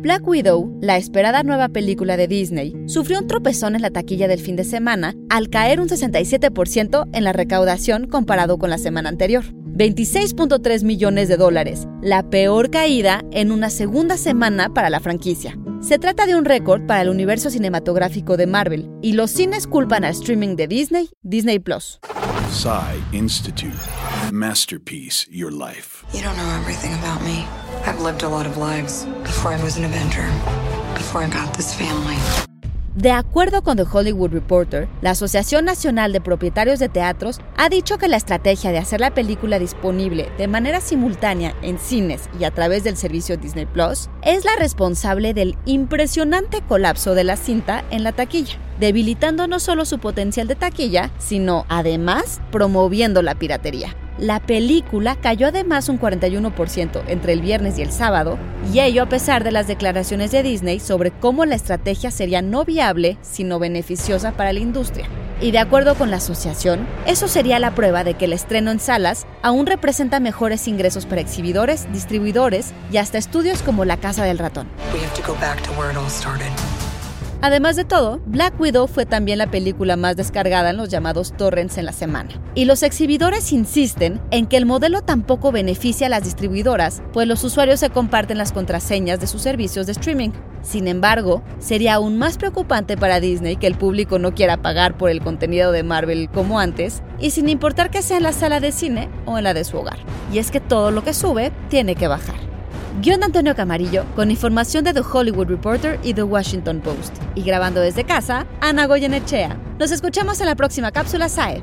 Black Widow, la esperada nueva película de Disney, sufrió un tropezón en la taquilla del fin de semana al caer un 67% en la recaudación comparado con la semana anterior. 26.3 millones de dólares, la peor caída en una segunda semana para la franquicia. Se trata de un récord para el universo cinematográfico de Marvel y los cines culpan al streaming de Disney, Disney Plus. Psy Institute. Masterpiece Your Life. You don't know everything about me. I've lived a lot of lives before I was an Avenger, before I got this family. De acuerdo con The Hollywood Reporter, la Asociación Nacional de Propietarios de Teatros ha dicho que la estrategia de hacer la película disponible de manera simultánea en cines y a través del servicio Disney Plus es la responsable del impresionante colapso de la cinta en la taquilla, debilitando no solo su potencial de taquilla, sino además promoviendo la piratería. La película cayó además un 41% entre el viernes y el sábado, y ello a pesar de las declaraciones de Disney sobre cómo la estrategia sería no viable, sino beneficiosa para la industria. Y de acuerdo con la asociación, eso sería la prueba de que el estreno en salas aún representa mejores ingresos para exhibidores, distribuidores y hasta estudios como La Casa del Ratón. Además de todo, Black Widow fue también la película más descargada en los llamados torrents en la semana. Y los exhibidores insisten en que el modelo tampoco beneficia a las distribuidoras, pues los usuarios se comparten las contraseñas de sus servicios de streaming. Sin embargo, sería aún más preocupante para Disney que el público no quiera pagar por el contenido de Marvel como antes, y sin importar que sea en la sala de cine o en la de su hogar. Y es que todo lo que sube tiene que bajar. Guión de Antonio Camarillo, con información de The Hollywood Reporter y The Washington Post. Y grabando desde casa, Ana Goyenechea. Nos escuchamos en la próxima cápsula SAE.